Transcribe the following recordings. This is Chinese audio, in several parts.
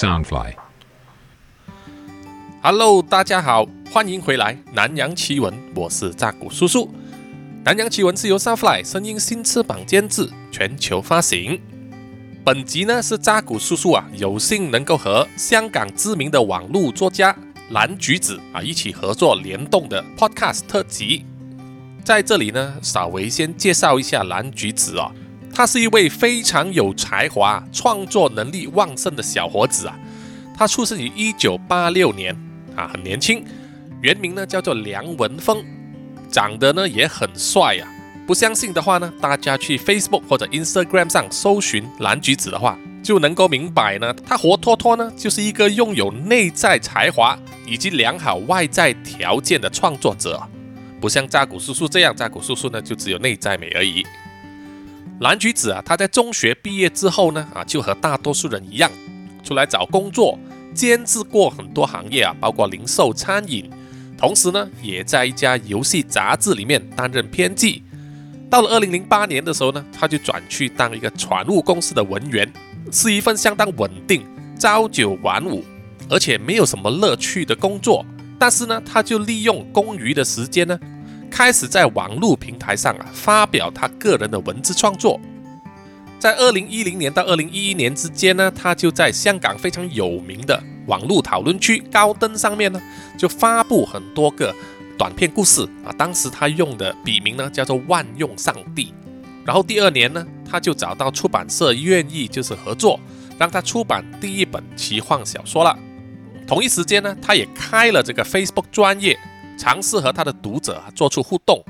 Soundfly。Hello，大家好，欢迎回来《南洋奇闻》，我是扎古叔叔。《南洋奇闻》是由 Soundfly 声音新翅膀监制，全球发行。本集呢是扎古叔叔啊，有幸能够和香港知名的网络作家蓝橘子啊一起合作联动的 Podcast 特辑。在这里呢，稍微先介绍一下蓝橘子啊、他是一位非常有才华、创作能力旺盛的小伙子啊。他出生于一九八六年啊，很年轻，原名呢叫做梁文峰，长得呢也很帅呀、不相信的话呢，大家去 Facebook 或者 Instagram 上搜寻蓝橘子的话，就能够明白呢，他活脱脱呢就是一个拥有内在才华以及良好外在条件的创作者，不像扎古叔叔这样，扎古叔叔呢就只有内在美而已。蓝橘子啊，他在中学毕业之后呢，啊，就和大多数人一样，出来找工作，兼职过很多行业啊，包括零售、餐饮，同时呢，也在一家游戏杂志里面担任编辑。到了二零零八年的时候呢，他就转去当一个船务公司的文员，是一份相当稳定、朝九晚五，而且没有什么乐趣的工作。但是呢，他就利用空余的时间呢，开始在网络平台上啊发表他个人的文字创作。在二零一零年到二零一一年之间呢，他就在香港非常有名的网络讨论区高登上面呢，就发布很多个短篇故事啊。当时他用的笔名呢叫做万用上帝。然后第二年呢，他就找到出版社愿意就是合作，让他出版第一本奇幻小说了。同一时间呢，他也开了这个 Facebook 专业，尝试和他的读者做出互动，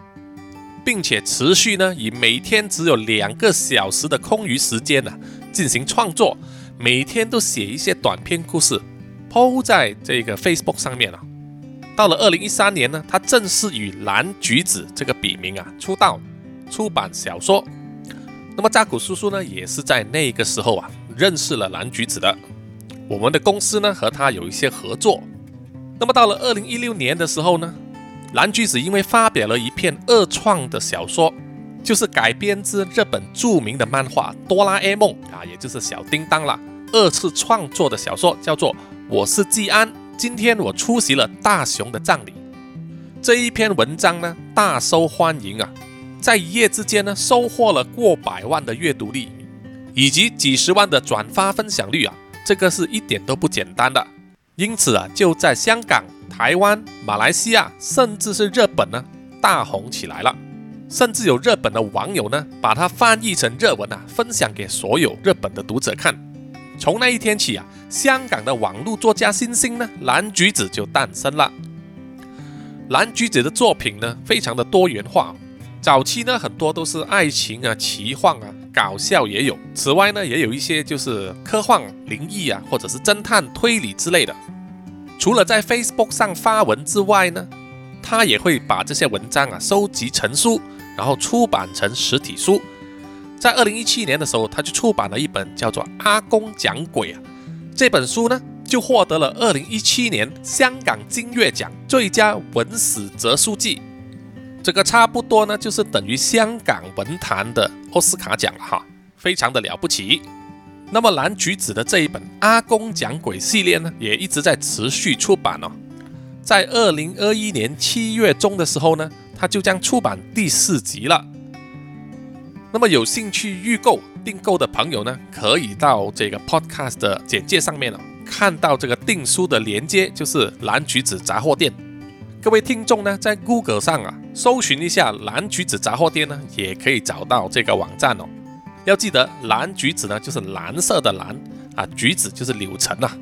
并且持续呢以每天只有两个小时的空余时间呢进行创作，每天都写一些短篇故事抛在这个 Facebook 上面啊。到了二零一三年呢，他正式以蓝橘子这个笔名啊出道，出版小说。那么扎古叔叔呢，也是在那个时候啊认识了蓝橘子的。我们的公司呢和他有一些合作。那么到了二零一六年的时候呢，蓝橘子因为发表了一篇二创的小说，就是改编自日本著名的漫画《哆啦 A 梦》啊，也就是小叮当啦，二次创作的小说叫做《我是季安，今天我出席了大雄的葬礼》。这一篇文章呢大受欢迎啊，在一夜之间呢收获了过百万的阅读率，以及几十万的转发分享率啊。这个是一点都不简单的，因此啊，就在香港、台湾、马来西亚，甚至是日本呢，大红起来了。甚至有日本的网友呢，把它翻译成日文啊，分享给所有日本的读者看。从那一天起啊，香港的网络作家新星呢，蓝橘子就诞生了。蓝橘子的作品呢，非常的多元化。早期呢，很多都是爱情啊、奇幻啊。搞笑也有，此外呢，也有一些就是科幻、灵异啊，或者是侦探推理之类的。除了在 Facebook 上发文之外呢，他也会把这些文章啊收集成书，然后出版成实体书。在二零一七年的时候，他就出版了一本叫做《阿公讲鬼》啊，这本书呢就获得了二零一七年香港金月奖最佳文史哲书记。这个差不多呢，就是等于香港文坛的奥斯卡奖了哈，非常的了不起。那么蓝橘子的这一本《阿公讲鬼》系列呢，也一直在持续出版哦。在二零二一年七月中的时候呢，它就将出版第四集了。那么有兴趣预购订购的朋友呢，可以到这个 Podcast 的简介上面哦，看到这个订书的连接，就是蓝橘子杂货店。各位听众呢，在 Google 上啊，搜寻一下蓝橘子杂货店呢，也可以找到这个网站哦。要记得，蓝橘子呢就是蓝色的蓝啊，橘子就是柳橙啊。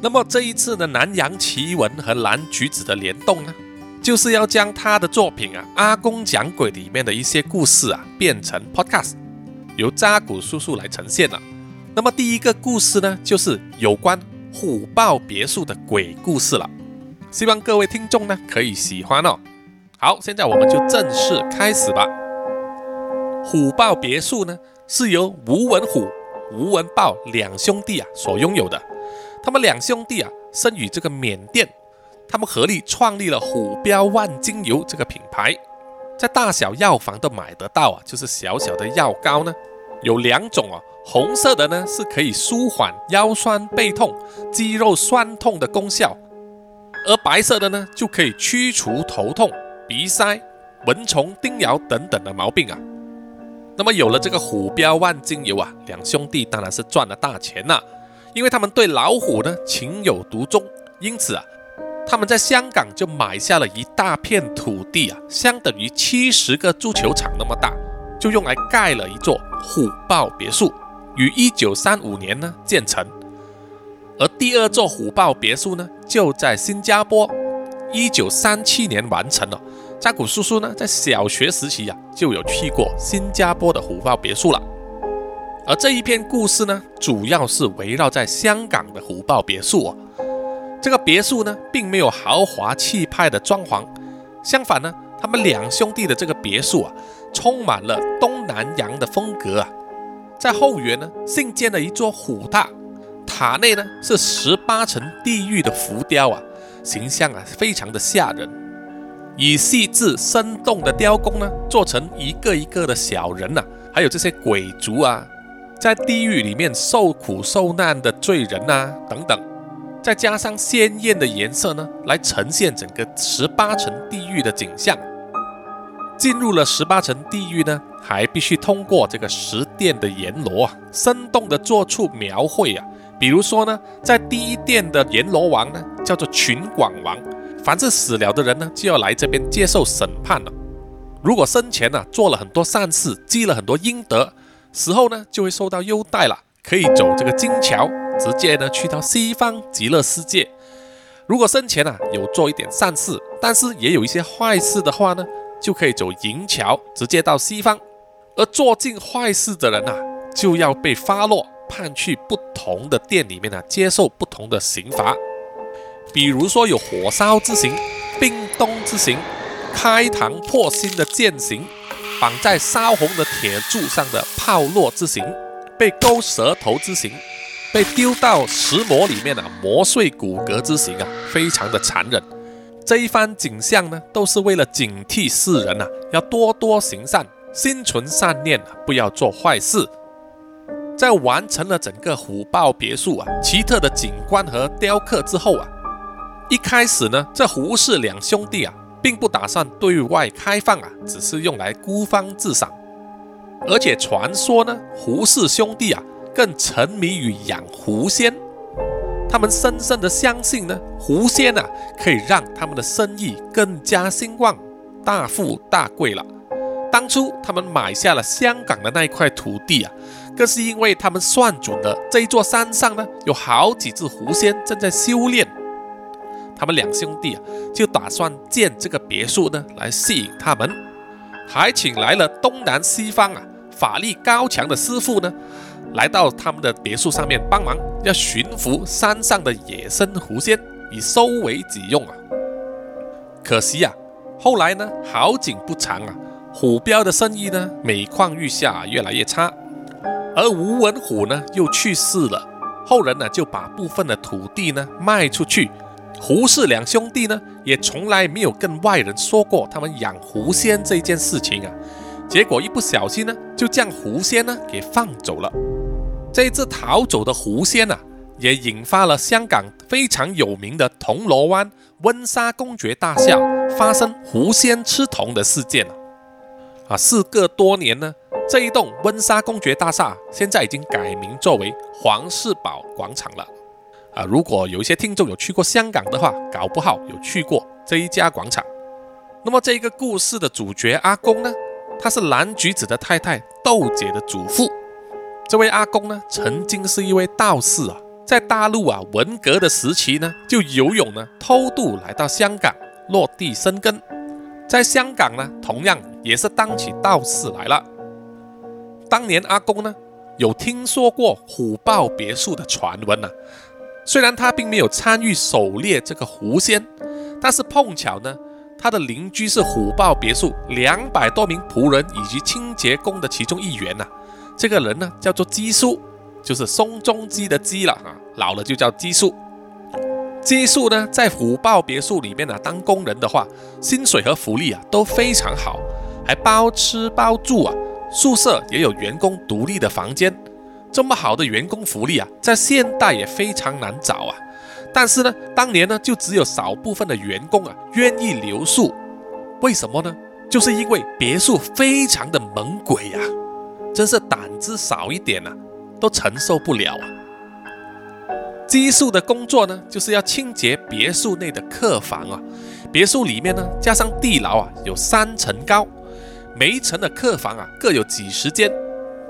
那么这一次的南洋奇闻和蓝橘子的联动呢，就是要将他的作品啊《阿公讲鬼》里面的一些故事啊，变成 Podcast，由扎古叔叔来呈现了。那么第一个故事呢，就是有关虎豹别墅的鬼故事了。希望各位听众呢可以喜欢哦。好，现在我们就正式开始吧。虎豹别墅呢是由吴文虎、吴文豹两兄弟啊所拥有的。他们两兄弟啊生于这个缅甸，他们合力创立了虎标万金油这个品牌，在大小药房都买得到啊，就是小小的药膏呢，有两种哦，红色的呢是可以舒缓腰酸背痛、肌肉酸痛的功效，而白色的呢就可以驱除头痛、鼻塞、蚊虫叮咬等等的毛病啊。那么有了这个虎标万金油啊，两兄弟当然是赚了大钱呐，因为他们对老虎呢情有独钟，因此啊。他们在香港就买下了一大片土地啊，相等于七十个足球场那么大，就用来盖了一座虎豹别墅，于一九三五年呢建成。而第二座虎豹别墅呢，就在新加坡，一九三七年完成了。扎古叔叔呢，在小学时期呀，就有去过新加坡的虎豹别墅了。而这一篇故事呢，主要是围绕在香港的虎豹别墅哦。这个别墅呢，并没有豪华气派的装潢，相反呢，他们两兄弟的这个别墅啊，充满了东南洋的风格啊。在后园呢，新建了一座虎塔，塔内呢是十八层地狱的浮雕啊，形象啊非常的吓人，以细致生动的雕工呢，做成一个一个的小人呐，还有这些鬼族啊，在地狱里面受苦受难的罪人呐，等等。再加上鲜艳的颜色呢，来呈现整个十八层地狱的景象。进入了十八层地狱呢，还必须通过这个十殿的阎罗啊，生动的做出描绘啊。比如说呢，在第一殿的阎罗王呢，叫做群广王，凡是死了的人呢，就要来这边接受审判了。如果生前呢做了很多善事，积了很多阴德，死后呢就会受到优待了，可以走这个金桥。直接呢去到西方极乐世界。如果生前啊有做一点善事，但是也有一些坏事的话呢，就可以走银桥，直接到西方。而做尽坏事的人啊，就要被发落，判去不同的殿里面呢，接受不同的刑罚。比如说有火烧之刑、冰冻之刑、开膛破心的剑刑、绑在烧红的铁柱上的炮烙之刑、被勾舌头之刑。被丢到石磨里面啊，磨碎骨骼之刑啊，非常的残忍。这一番景象呢，都是为了警惕世人啊，要多多行善，心存善念，不要做坏事。在完成了整个虎豹别墅啊奇特的景观和雕刻之后啊，一开始呢，这胡氏两兄弟啊，并不打算对外开放啊，只是用来孤芳自赏。而且传说呢，胡氏兄弟啊。更沉迷于养狐仙，他们深深的相信呢，狐仙啊可以让他们的生意更加兴旺，大富大贵了。当初他们买下了香港的那一块土地啊，更是因为他们算准了这一座山上呢有好几只狐仙正在修炼，他们两兄弟啊就打算建这个别墅呢来吸引他们，还请来了东南西方啊法力高强的师傅呢。来到他们的别墅上面帮忙，要驯服山上的野生狐仙，以收为己用啊。可惜呀，后来呢，好景不长啊，虎标的生意呢每况愈下，越来越差。而吴文虎呢又去世了，后人呢就把部分的土地呢卖出去。胡氏两兄弟呢也从来没有跟外人说过他们养狐仙这件事情啊。结果一不小心呢，就将狐仙呢给放走了。这只逃走的狐仙啊，也引发了香港非常有名的铜锣湾温莎公爵大厦发生狐仙吃铜的事件了。啊，事隔多年呢，这一栋温莎公爵大厦现在已经改名作为黄氏堡广场了。啊，如果有一些听众有去过香港的话，搞不好有去过这一家广场。那么这个故事的主角阿公呢，他是蓝橘子的太太豆姐的祖父。这位阿公呢，曾经是一位道士啊，在大陆啊文革的时期呢，就游泳呢偷渡来到香港落地生根，在香港呢，同样也是当起道士来了。当年阿公呢，有听说过虎豹别墅的传闻呐，虽然他并没有参与狩猎这个狐仙，但是碰巧呢，他的邻居是虎豹别墅两百多名仆人以及清洁工的其中一员呐。这个人呢，叫做鸡叔，就是松中鸡的鸡了啊，老了就叫鸡叔。基叔呢，在虎豹别墅里面呢，当工人的话，薪水和福利啊都非常好，还包吃包住啊，宿舍也有员工独立的房间。这么好的员工福利啊，在现代也非常难找啊。但是呢，当年呢，就只有少部分的员工啊愿意留宿。为什么呢？就是因为别墅非常的猛鬼呀，真是胆子少一点啊，都承受不了啊。寄宿的工作呢，就是要清洁别墅内的客房啊。别墅里面呢，加上地牢啊，有三层高，每一层的客房啊，各有几十间。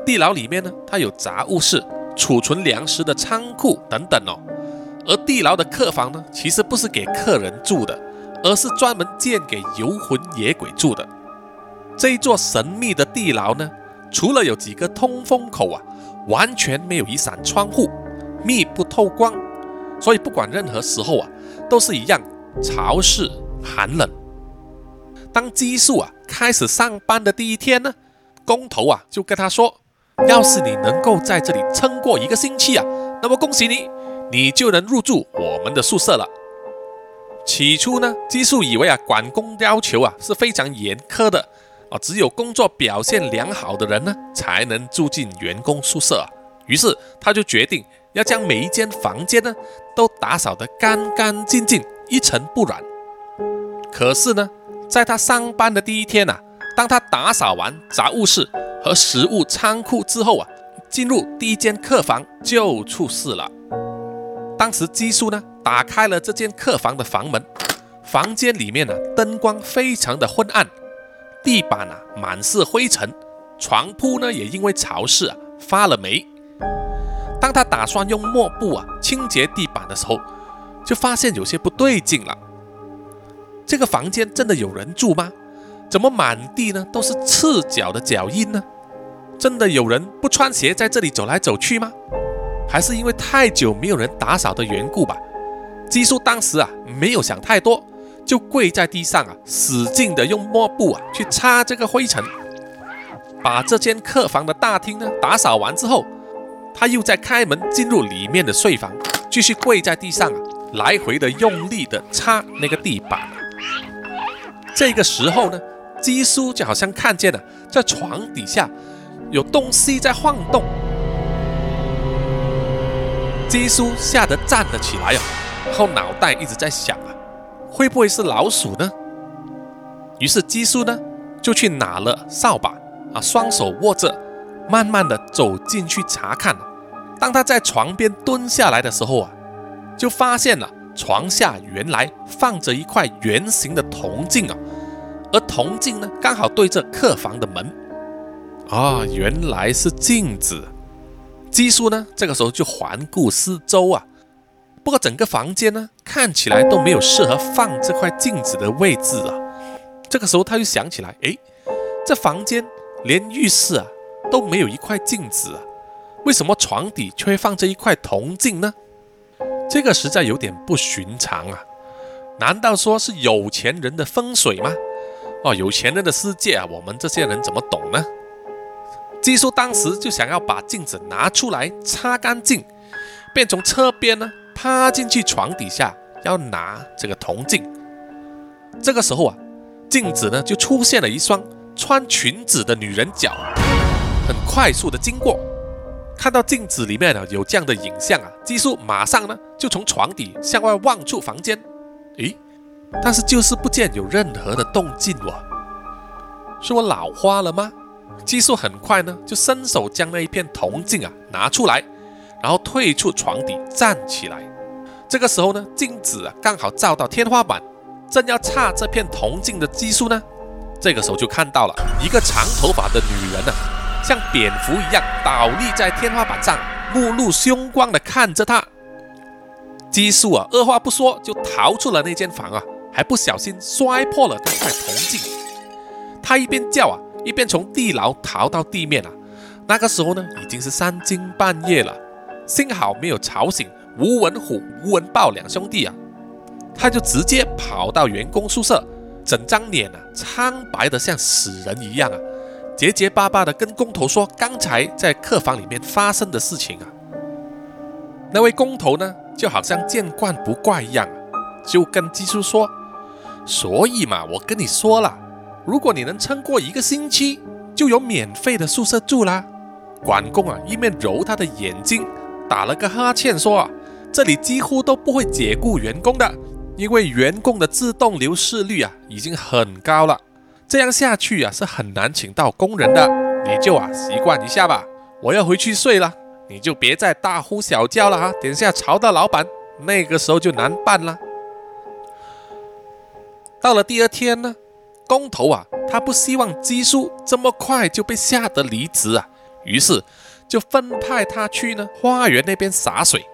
地牢里面呢，它有杂物室、储存粮食的仓库等等哦。而地牢的客房呢，其实不是给客人住的，而是专门建给游魂野鬼住的。这一座神秘的地牢呢，除了有几个通风口啊，完全没有一扇窗户，密不透光，所以不管任何时候啊，都是一样潮湿寒冷。当激素啊开始上班的第一天呢，工头啊就跟他说：“要是你能够在这里撑过一个星期啊，那么恭喜你。”你就能入住我们的宿舍了。起初呢，激素以为啊，管工要求啊是非常严苛的啊，只有工作表现良好的人呢才能住进员工宿舍。于是他就决定要将每一间房间呢都打扫得干干净净，一尘不染。可是呢，在他上班的第一天呐，当他打扫完杂物室和食物仓库之后啊，进入第一间客房就出事了。当时基叔呢打开了这间客房的房门，房间里面呢灯光非常的昏暗，地板啊满是灰尘，床铺呢也因为潮湿啊发了霉。当他打算用抹布啊清洁地板的时候，就发现有些不对劲了。这个房间真的有人住吗？怎么满地呢都是赤脚的脚印呢？真的有人不穿鞋在这里走来走去吗？还是因为太久没有人打扫的缘故吧。基叔当时啊没有想太多，就跪在地上啊，使劲的用抹布啊去擦这个灰尘。把这间客房的大厅呢打扫完之后，他又在开门进入里面的睡房，继续跪在地上啊，来回的用力的擦那个地板。这个时候呢，基叔就好像看见了在床底下有东西在晃动。基叔吓得站了起来啊，然后脑袋一直在想啊，会不会是老鼠呢？于是基叔呢就去拿了扫把啊，双手握着，慢慢的走进去查看。当他在床边蹲下来的时候啊，就发现了床下原来放着一块圆形的铜镜啊，而铜镜呢刚好对着客房的门啊，原来是镜子。基叔呢，这个时候就环顾四周啊，不过整个房间呢，看起来都没有适合放这块镜子的位置啊。这个时候他就想起来，哎，这房间连浴室啊都没有一块镜子啊，为什么床底却放着一块铜镜呢？这个实在有点不寻常啊！难道说是有钱人的风水吗？哦，有钱人的世界啊，我们这些人怎么懂呢？基叔当时就想要把镜子拿出来擦干净，便从侧边呢趴进去床底下要拿这个铜镜。这个时候啊，镜子呢就出现了一双穿裙子的女人脚，很快速的经过。看到镜子里面呢有这样的影像啊，基叔马上呢就从床底向外望出房间，诶，但是就是不见有任何的动静哦，是我老花了吗？基叔很快呢，就伸手将那一片铜镜啊拿出来，然后退出床底站起来。这个时候呢，镜子啊刚好照到天花板，正要擦这片铜镜的基叔呢，这个时候就看到了一个长头发的女人呢，像蝙蝠一样倒立在天花板上，目露凶光的看着他。基叔啊，二话不说就逃出了那间房啊，还不小心摔破了那块铜镜。他一边叫啊。一边从地牢逃到地面啊，那个时候呢，已经是三更半夜了，幸好没有吵醒吴文虎、吴文豹两兄弟啊，他就直接跑到员工宿舍，整张脸啊苍白的像死人一样啊，结结巴巴的跟工头说刚才在客房里面发生的事情啊。那位工头呢，就好像见惯不怪一样，就跟基叔说，所以嘛，我跟你说了。如果你能撑过一个星期，就有免费的宿舍住啦。管工啊，一面揉他的眼睛，打了个哈欠，说啊，这里几乎都不会解雇员工的，因为员工的自动流失率啊已经很高了，这样下去啊是很难请到工人的，你就啊习惯一下吧。我要回去睡了，你就别再大呼小叫了啊，等下吵到老板，那个时候就难办了。到了第二天呢，工头啊，他不希望基叔这么快就被吓得离职啊，于是就分派他去呢花园那边洒水，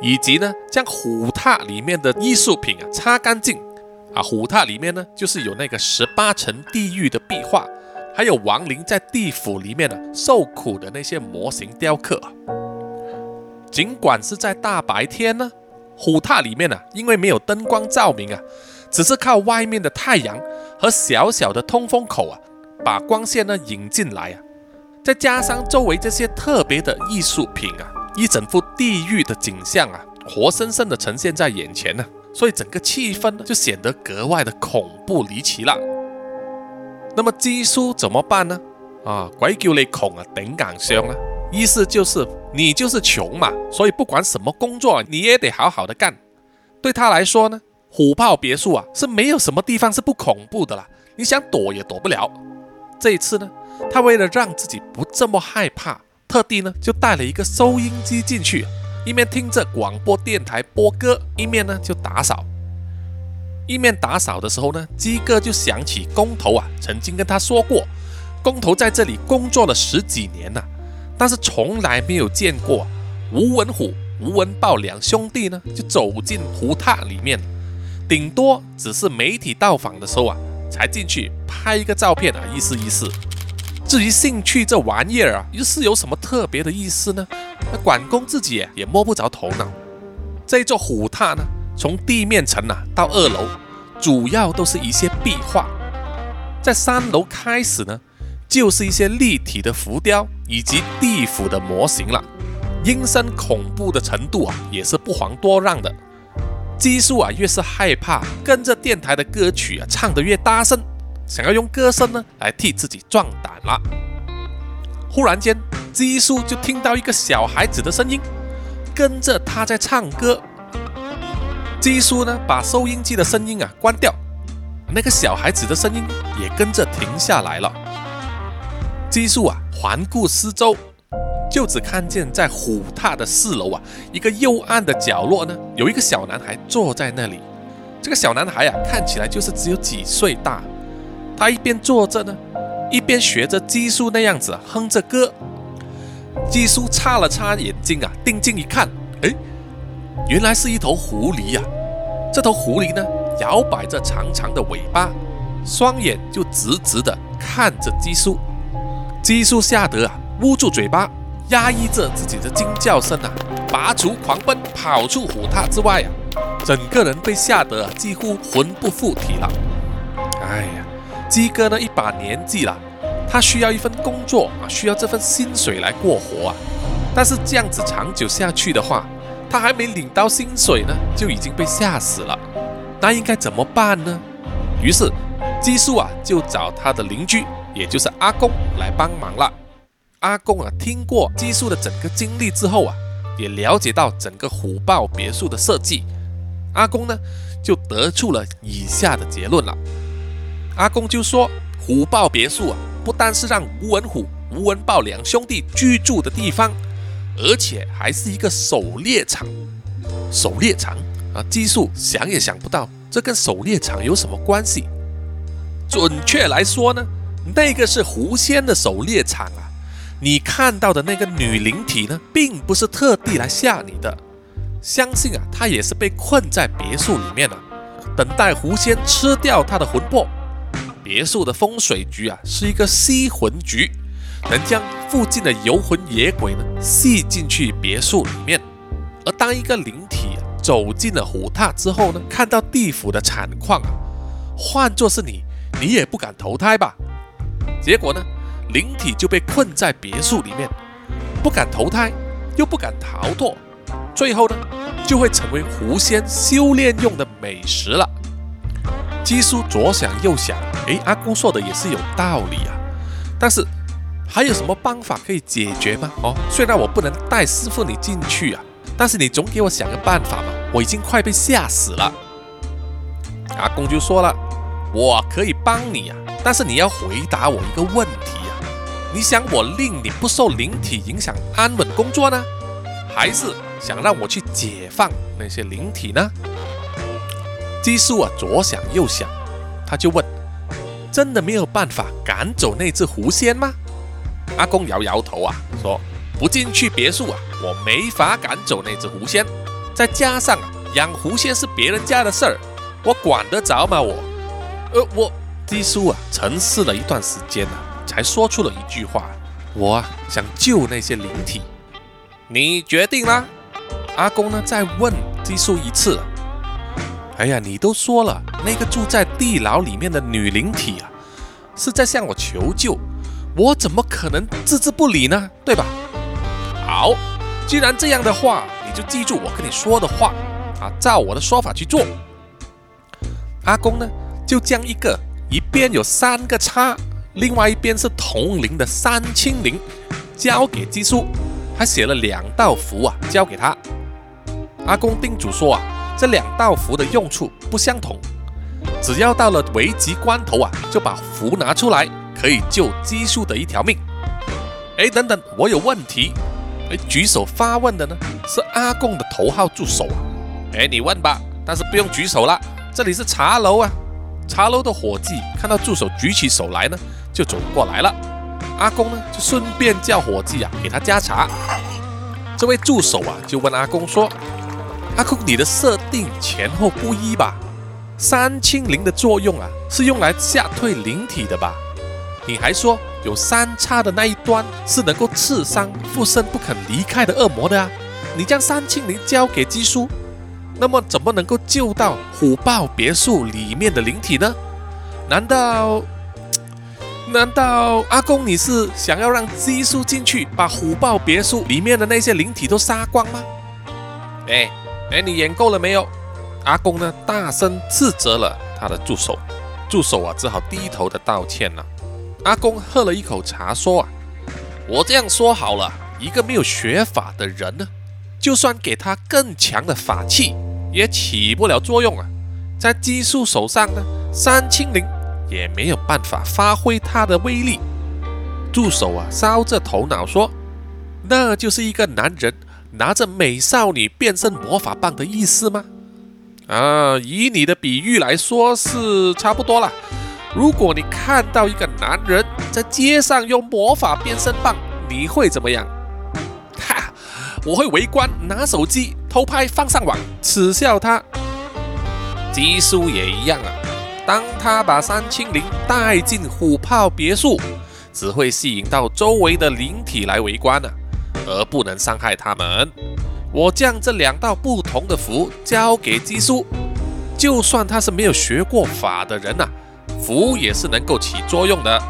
以及呢将虎榻里面的艺术品啊擦干净啊。虎榻里面呢就是有那个十八层地狱的壁画，还有亡灵在地府里面呢受苦的那些模型雕刻。尽管是在大白天呢，虎榻里面呢因为没有灯光照明啊。只是靠外面的太阳和小小的通风口啊，把光线呢引进来啊，再加上周围这些特别的艺术品啊，一整幅地狱的景象啊，活生生的呈现在眼前呢，所以整个气氛呢就显得格外的恐怖离奇了。那么基叔怎么办呢？啊，鬼叫你恐啊，顶硬上啊，意思就是你就是穷嘛，所以不管什么工作你也得好好的干。对他来说呢。虎豹别墅啊，是没有什么地方是不恐怖的啦，你想躲也躲不了。这一次呢，他为了让自己不这么害怕，特地呢就带了一个收音机进去，一面听着广播电台播歌，一面呢就打扫。一面打扫的时候呢，鸡哥就想起工头啊曾经跟他说过，工头在这里工作了十几年了，但是从来没有见过吴文虎、吴文豹两兄弟呢就走进湖榻里面。顶多只是媒体到访的时候啊，才进去拍一个照片啊，意思意思。至于兴趣这玩意儿啊，又是有什么特别的意思呢？那管工自己也摸不着头脑。这座虎榻呢，从地面层啊到二楼，主要都是一些壁画。在三楼开始呢，就是一些立体的浮雕以及地府的模型了。阴森恐怖的程度啊，也是不遑多让的。基叔啊，越是害怕，跟着电台的歌曲啊唱得越大声，想要用歌声呢来替自己壮胆了。忽然间，基叔就听到一个小孩子的声音，跟着他在唱歌。基叔呢，把收音机的声音啊关掉，那个小孩子的声音也跟着停下来了。基叔啊，环顾四周。就只看见在虎踏的四楼啊，一个幽暗的角落呢，有一个小男孩坐在那里。这个小男孩啊，看起来就是只有几岁大。他一边坐着呢，一边学着鸡叔那样子哼着歌。鸡叔擦了擦眼睛啊，定睛一看，哎，原来是一头狐狸呀。这头狐狸呢，摇摆着长长的尾巴，双眼就直直的看着鸡叔。鸡叔吓得啊，捂住嘴巴。压抑着自己的惊叫声啊，拔足狂奔，跑出虎榻之外啊，整个人被吓得几乎魂不附体了。哎呀，鸡哥呢一把年纪了，他需要一份工作啊，需要这份薪水来过活啊。但是这样子长久下去的话，他还没领到薪水呢，就已经被吓死了。那应该怎么办呢？于是鸡叔啊就找他的邻居，也就是阿公来帮忙了。阿公啊，听过基叔的整个经历之后啊，也了解到整个虎豹别墅的设计。阿公呢，就得出了以下的结论了。阿公就说，虎豹别墅啊，不单是让吴文虎、吴文豹两兄弟居住的地方，而且还是一个狩猎场。狩猎场啊，基叔想也想不到，这跟狩猎场有什么关系？准确来说呢，那个是狐仙的狩猎场啊。你看到的那个女灵体呢，并不是特地来吓你的，相信啊，她也是被困在别墅里面了，等待狐仙吃掉她的魂魄。别墅的风水局啊，是一个吸魂局，能将附近的游魂野鬼呢吸进去别墅里面。而当一个灵体走进了虎榻之后呢，看到地府的惨况啊，换作是你，你也不敢投胎吧？结果呢？灵体就被困在别墅里面，不敢投胎，又不敢逃脱，最后呢，就会成为狐仙修炼用的美食了。基叔左想右想，哎，阿公说的也是有道理啊。但是还有什么办法可以解决吗？哦，虽然我不能带师傅你进去啊，但是你总给我想个办法嘛！我已经快被吓死了。阿公就说了，我可以帮你啊，但是你要回答我一个问题啊，你想我令你不受灵体影响，安稳工作呢，还是想让我去解放那些灵体呢？基叔啊，左想右想，他就问：真的没有办法赶走那只狐仙吗？阿公摇摇头啊，说：“不进去别墅啊，我没法赶走那只狐仙。再加上啊，养狐仙是别人家的事儿，我管得着吗？我，呃，我基叔啊，沉思了一段时间啊，才说出了一句话：我啊，想救那些灵体。你决定啦。阿公呢，再问基叔一次。哎呀，你都说了，那个住在地牢里面的女灵体啊，是在向我求救。”我怎么可能置之不理呢？对吧？好，既然这样的话，你就记住我跟你说的话啊，照我的说法去做。阿公呢，就将一个一边有三个叉，另外一边是铜铃的三清铃交给基叔，还写了两道符啊，交给他。阿公叮嘱说啊，这两道符的用处不相同，只要到了危急关头啊，就把符拿出来。可以救基叔的一条命。哎，等等，我有问题。哎，举手发问的呢是阿贡的头号助手啊。哎，你问吧，但是不用举手了，这里是茶楼啊。茶楼的伙计看到助手举起手来呢，就走过来了。阿公呢就顺便叫伙计啊给他加茶。这位助手啊就问阿公说：“阿公，你的设定前后不一吧？三清灵的作用啊是用来吓退灵体的吧？”你还说有三叉的那一端是能够刺伤附身不肯离开的恶魔的啊？你将三清灵交给基叔，那么怎么能够救到虎豹别墅里面的灵体呢？难道难道阿公你是想要让基叔进去把虎豹别墅里面的那些灵体都杀光吗？哎哎，你演够了没有？阿公呢？大声斥责了他的助手，助手啊，只好低头的道歉了。阿公喝了一口茶，说：“啊，我这样说好了，一个没有学法的人呢，就算给他更强的法器，也起不了作用啊。在基术手上呢，三清灵也没有办法发挥它的威力。”助手啊，烧着头脑说：“那就是一个男人拿着美少女变身魔法棒的意思吗？”啊，以你的比喻来说，是差不多了。如果你看到一个男人在街上用魔法变身棒，你会怎么样？哈，我会围观，拿手机偷拍放上网，耻笑他。基叔也一样啊，当他把三清灵带进虎豹别墅，只会吸引到周围的灵体来围观啊，而不能伤害他们。我将这两道不同的符交给基叔，就算他是没有学过法的人呐。符也是能够起作用的。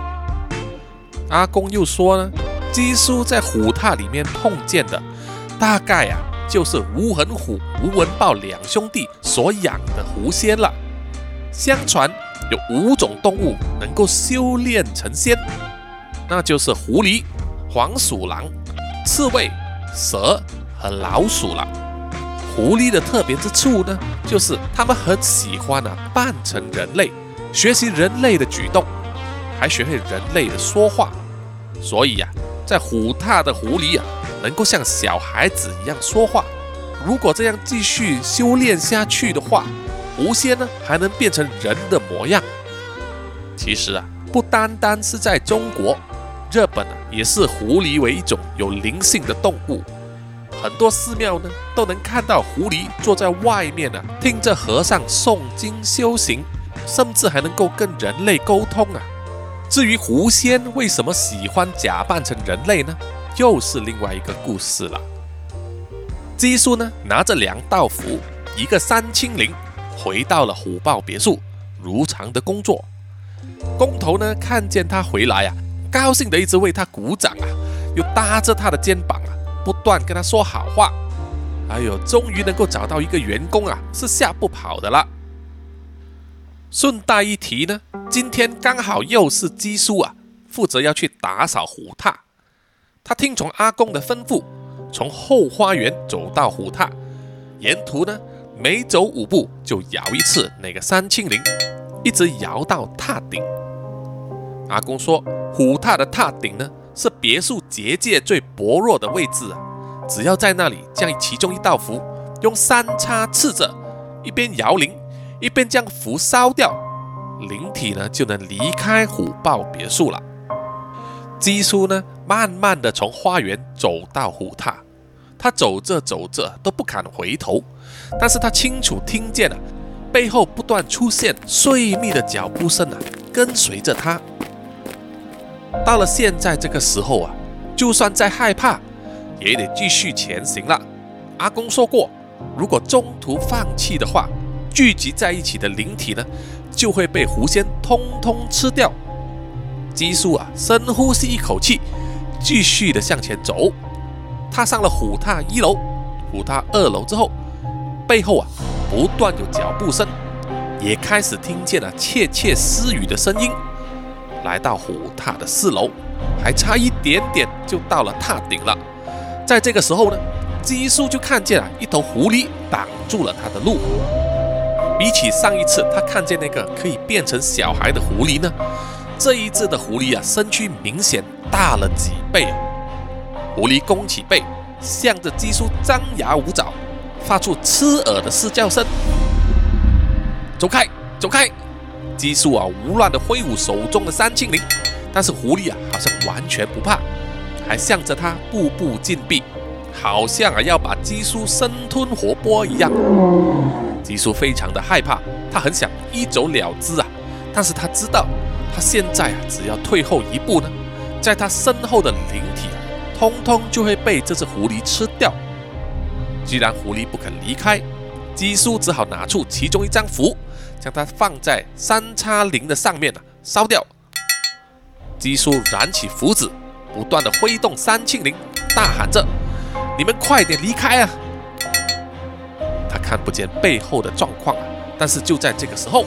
阿公又说呢，基叔在虎榻里面碰见的，大概啊就是无痕虎、无纹豹两兄弟所养的狐仙了。相传有五种动物能够修炼成仙，那就是狐狸、黄鼠狼、刺猬、蛇和老鼠了。狐狸的特别之处呢，就是它们很喜欢啊扮成人类。学习人类的举动，还学会人类的说话，所以呀，在虎榻的狐狸啊，能够像小孩子一样说话。如果这样继续修炼下去的话，狐仙呢还能变成人的模样。其实啊，不单单是在中国，日本啊也是狐狸为一种有灵性的动物。很多寺庙呢都能看到狐狸坐在外面呢，听着和尚诵经修行。甚至还能够跟人类沟通啊！至于狐仙为什么喜欢假扮成人类呢？又是另外一个故事了。基叔呢，拿着两道符，一个三清灵，回到了虎豹别墅，如常的工作。工头呢，看见他回来啊，高兴的一直为他鼓掌啊，又搭着他的肩膀啊，不断跟他说好话。哎呦，终于能够找到一个员工啊，是吓不跑的了。顺带一提呢，今天刚好又是基叔啊负责要去打扫虎榻。他听从阿公的吩咐，从后花园走到虎榻，沿途呢，每走五步就摇一次那个三清铃，一直摇到榻顶。阿公说，虎榻的榻顶呢，是别墅结界最薄弱的位置啊，只要在那里将其中一道符用三叉刺着，一边摇铃，一边将符烧掉，灵体呢就能离开虎豹别墅了。基叔呢，慢慢的从花园走到虎榻，他走着走着都不敢回头，但是他清楚听见了背后不断出现碎密的脚步声啊，跟随着他。到了现在这个时候啊，就算再害怕，也得继续前行了。阿公说过，如果中途放弃的话，聚集在一起的灵体呢，就会被狐仙通通吃掉。基叔啊，深呼吸一口气，继续的向前走。踏上了虎榻一楼、虎榻二楼之后，背后啊不断有脚步声，也开始听见了窃窃私语的声音。来到虎榻的四楼，还差一点点就到了榻顶了。在这个时候呢，基叔就看见了一头狐狸挡住了他的路。比起上一次他看见那个可以变成小孩的狐狸呢？这一只的狐狸啊，身躯明显大了几倍！狐狸弓起背，向着基叔张牙舞爪，发出刺耳的嘶叫声。走开，走开！基叔啊，无乱的挥舞手中的三清铃，但是狐狸啊，好像完全不怕，还向着他步步紧逼，好像啊要把基叔生吞活剥一样。基叔非常的害怕，他很想一走了之啊，但是他知道。他现在啊，只要退后一步呢，在他身后的灵体啊，通通就会被这只狐狸吃掉。既然狐狸不肯离开，基叔只好拿出其中一张符，将它放在三叉铃的上面啊，烧掉。基叔燃起符纸，不断的挥动三庆铃，大喊着：“你们快点离开啊！”他看不见背后的状况啊，但是就在这个时候，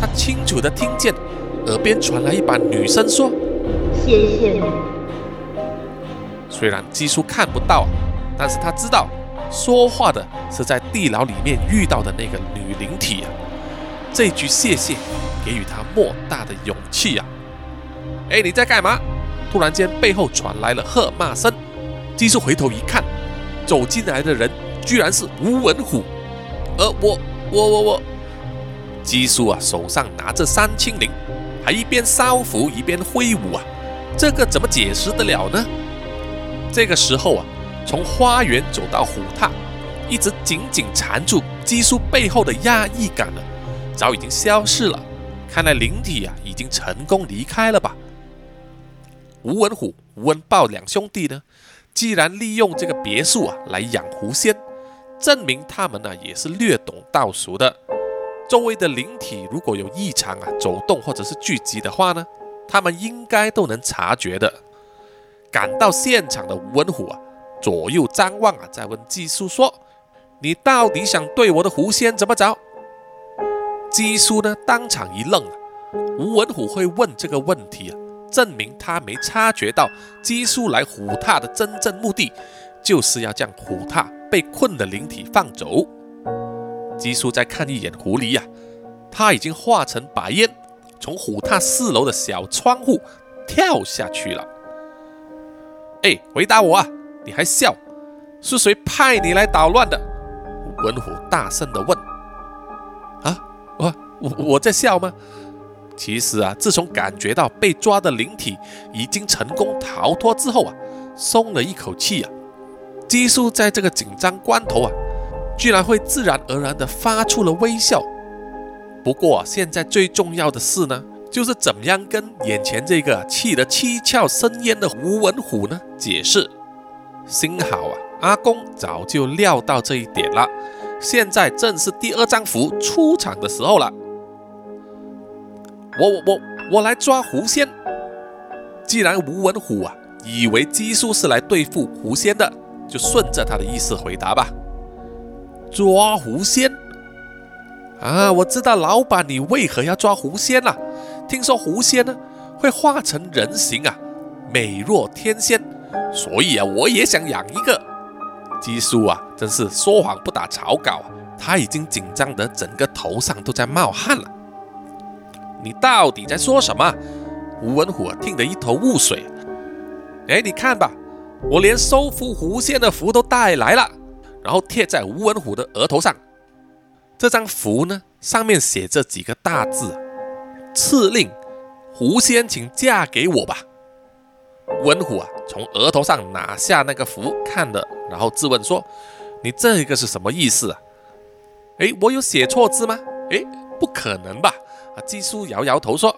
他清楚的听见。耳边传来一把女声说：“谢谢你。”虽然基叔看不到，但是他知道说话的是在地牢里面遇到的那个女灵体啊。这句谢谢给予他莫大的勇气啊！哎，你在干嘛？突然间背后传来了喝骂声。基叔回头一看，走进来的人居然是吴文虎。呃，我我我我，基叔啊，手上拿着三清铃。还一边烧符一边挥舞啊，这个怎么解释得了呢？这个时候啊，从花园走到虎榻，一直紧紧缠住基叔背后的压抑感啊，早已经消失了。看来灵体啊，已经成功离开了吧？吴文虎、吴文豹两兄弟呢，既然利用这个别墅啊来养狐仙，证明他们呢也是略懂道术的。周围的灵体如果有异常啊，走动或者是聚集的话呢，他们应该都能察觉的。赶到现场的吴文虎啊，左右张望啊，在问技术说：“你到底想对我的狐仙怎么着？”姬叔呢，当场一愣啊。吴文虎会问这个问题啊，证明他没察觉到姬叔来虎榻的真正目的，就是要将虎榻被困的灵体放走。基叔再看一眼狐狸呀，他已经化成白烟，从虎榻四楼的小窗户跳下去了。哎，回答我啊！你还笑？是谁派你来捣乱的？吴文虎大声地问。啊，我我我在笑吗？其实啊，自从感觉到被抓的灵体已经成功逃脱之后啊，松了一口气啊。基叔在这个紧张关头啊。居然会自然而然地发出了微笑。不过现在最重要的事呢，就是怎么样跟眼前这个气得七窍生烟的吴文虎呢解释。幸好啊，阿公早就料到这一点了。现在正是第二张符出场的时候了。我我我我来抓狐仙。既然吴文虎啊以为姬叔是来对付狐仙的，就顺着他的意思回答吧。抓狐仙啊！我知道老板，你为何要抓狐仙了？听说狐仙呢会化成人形啊，美若天仙，所以啊，我也想养一个。基叔啊，真是说谎不打草稿啊，他已经紧张得整个头上都在冒汗了。你到底在说什么？吴文虎听得一头雾水。哎，你看吧，我连收服狐仙的符都带来了，然后贴在吴文虎的额头上。这张符呢，上面写着几个大字：“赐令狐仙，请嫁给我吧。”文虎啊，从额头上拿下那个符，看了，然后质问说：“你这个是什么意思啊？”哎，我有写错字吗？哎，不可能吧？啊，季叔摇摇头说：“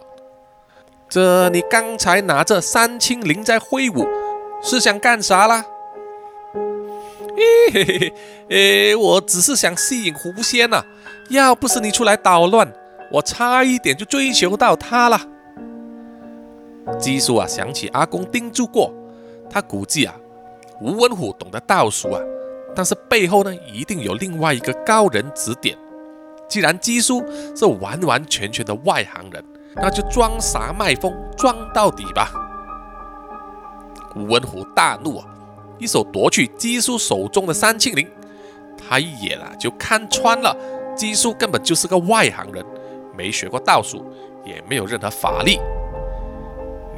这你刚才拿着三清灵在挥舞，是想干啥啦？”嘿嘿嘿，诶，我只是想吸引狐仙呐，要不是你出来捣乱，我差一点就追求到他了。基叔啊，想起阿公叮嘱过，他估计啊，吴文虎懂得道术啊，但是背后呢，一定有另外一个高人指点。既然姬叔是完完全全的外行人，那就装傻卖疯，装到底吧。吴文虎大怒啊！一手夺去姬叔手中的三庆铃，他一眼啊就看穿了，姬叔根本就是个外行人，没学过道术，也没有任何法力。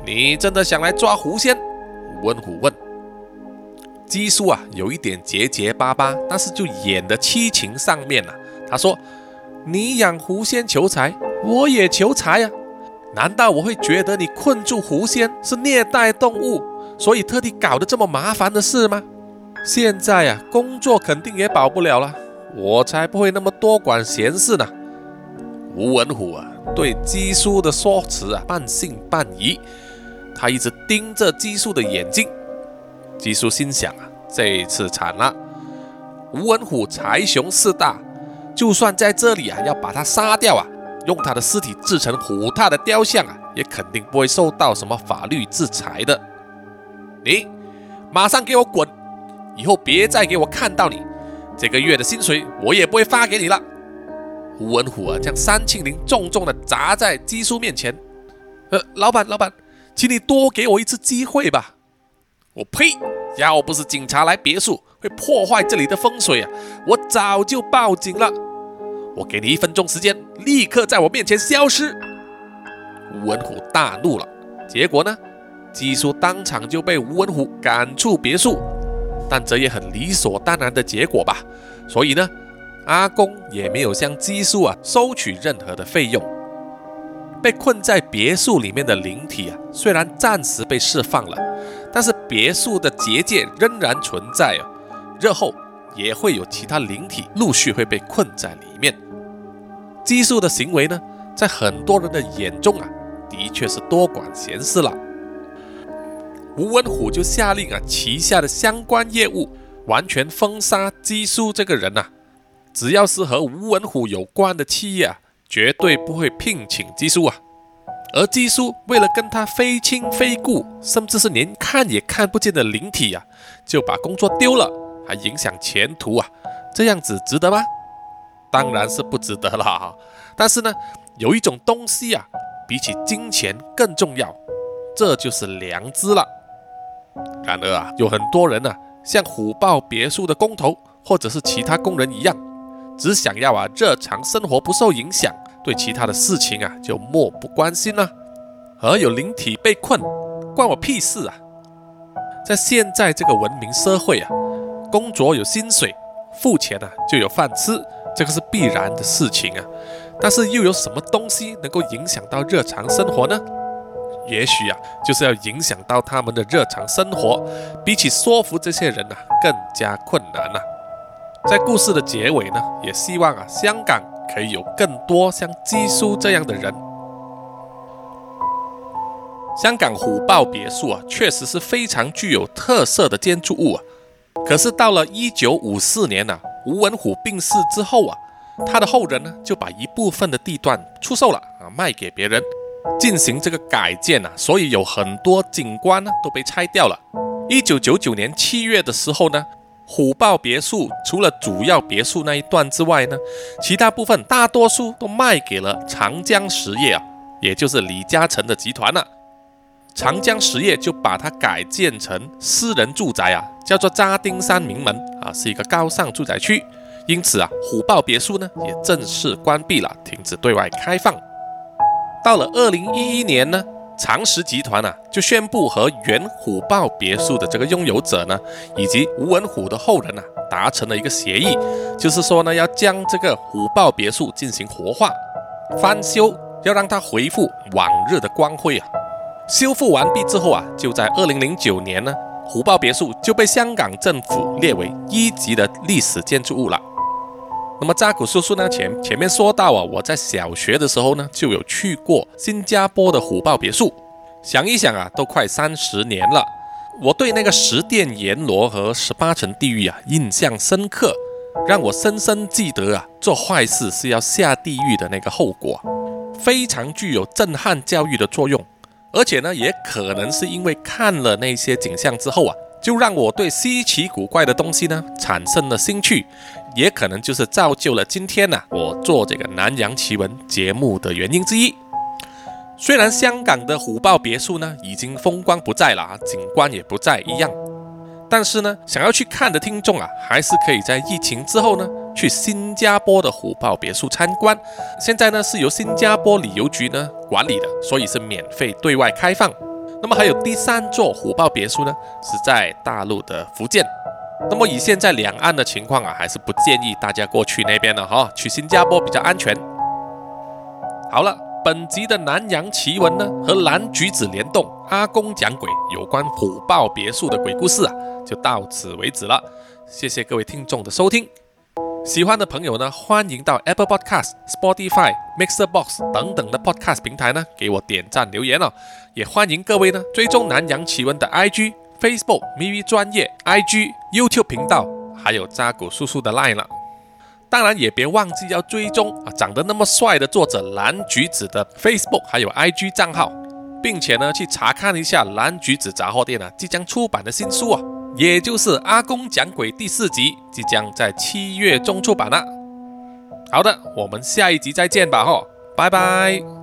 你真的想来抓狐仙？吴文虎问。基叔啊，有一点结结巴巴，但是就演的七情上面了。他说：“你养狐仙求财，我也求财呀，难道我会觉得你困住狐仙是虐待动物？”所以特地搞得这么麻烦的事吗？现在呀，工作肯定也保不了了，我才不会那么多管闲事呢。吴文虎啊，对姬叔的说辞啊半信半疑，他一直盯着姬叔的眼睛。姬叔心想啊，这一次惨了。吴文虎财雄势大，就算在这里啊要把他杀掉啊，用他的尸体制成虎踏的雕像啊，也肯定不会受到什么法律制裁的。你马上给我滚！以后别再给我看到你。这个月的薪水我也不会发给你了。吴文虎啊，将三庆铃重重的砸在基叔面前。呃，老板，老板，请你多给我一次机会吧。我呸！要不是警察来别墅会破坏这里的风水啊，我早就报警了。我给你一分钟时间，立刻在我面前消失。吴文虎大怒了，结果呢？基叔当场就被吴文虎赶出别墅，但这也很理所当然的结果吧。所以呢，阿公也没有向基叔啊收取任何的费用。被困在别墅里面的灵体啊，虽然暂时被释放了，但是别墅的结界仍然存在啊。日后也会有其他灵体陆续会被困在里面。基叔的行为呢，在很多人的眼中啊，的确是多管闲事了。吴文虎就下令啊，旗下的相关业务完全封杀基叔这个人呐。只要是和吴文虎有关的企业啊，绝对不会聘请基叔啊。而基叔为了跟他非亲非故，甚至是连看也看不见的灵体啊，就把工作丢了，还影响前途啊，这样子值得吗？当然是不值得了哈。但是呢，有一种东西啊，比起金钱更重要，这就是良知了。然而啊，有很多人呢，像虎豹别墅的工头或者是其他工人一样，只想要啊日常生活不受影响，对其他的事情啊就漠不关心了。而有灵体被困，关我屁事啊！在现在这个文明社会啊，工作有薪水，付钱啊就有饭吃，这个是必然的事情啊。但是又有什么东西能够影响到日常生活呢？也许啊，就是要影响到他们的日常生活，比起说服这些人呢，更加困难了。在故事的结尾呢，也希望啊，香港可以有更多像基叔这样的人。香港虎豹别墅啊，确实是非常具有特色的建筑物啊。可是到了一九五四年呢，吴文虎病逝之后啊，他的后人呢，就把一部分的地段出售了啊，卖给别人。进行这个改建啊，所以有很多景观呢都被拆掉了。一九九九年七月的时候呢，虎豹别墅除了主要别墅那一段之外呢，其他部分大多数都卖给了长江实业啊，也就是李嘉诚的集团了。长江实业就把它改建成私人住宅啊，叫做扎丁山名门啊，是一个高尚住宅区。因此啊，虎豹别墅呢也正式关闭了，停止对外开放。到了二零一一年呢，长实集团啊就宣布和原虎豹别墅的这个拥有者呢，以及吴文虎的后人啊，达成了一个协议，就是说呢，要将这个虎豹别墅进行活化、翻修，要让它恢复往日的光辉啊。修复完毕之后啊，就在二零零九年呢，虎豹别墅就被香港政府列为一级的历史建筑物了。那么扎古叔叔呢，前前面说到啊，我在小学的时候呢，就有去过新加坡的虎豹别墅。想一想啊，都快三十年了，我对那个十殿阎罗和十八层地狱啊印象深刻，让我深深记得啊，做坏事是要下地狱的那个后果，非常具有震撼教育的作用。而且呢，也可能是因为看了那些景象之后啊，就让我对稀奇古怪的东西呢产生了兴趣，也可能就是造就了今天呢我做这个南洋奇闻节目的原因之一。虽然香港的虎豹别墅呢已经风光不再了啊，景观也不再一样，但是呢，想要去看的听众啊，还是可以在疫情之后呢。去新加坡的虎豹别墅参观，现在呢是由新加坡旅游局呢管理的，所以是免费对外开放。那么还有第三座虎豹别墅呢，是在大陆的福建。那么以现在两岸的情况啊，还是不建议大家过去那边了哈，去新加坡比较安全。好了，本集的南洋奇闻呢和蓝橘子联动，阿公讲鬼有关虎豹别墅的鬼故事啊，就到此为止了。谢谢各位听众的收听。喜欢的朋友呢，欢迎到 Apple Podcast、Spotify、Mixer Box 等等的 Podcast 平台呢，给我点赞留言哦。也欢迎各位呢，追踪南洋奇闻的 IG、Facebook、MV 专业 IG、YouTube 频道，还有扎古叔叔的 Line 了。当然也别忘记要追踪啊，长得那么帅的作者蓝橘子的 Facebook 还有 IG 账号，并且呢，去查看一下蓝橘子杂货店啊即将出版的新书啊。也就是《阿公讲鬼》第四集即将在七月中出版了。好的，我们下一集再见吧，吼，拜拜。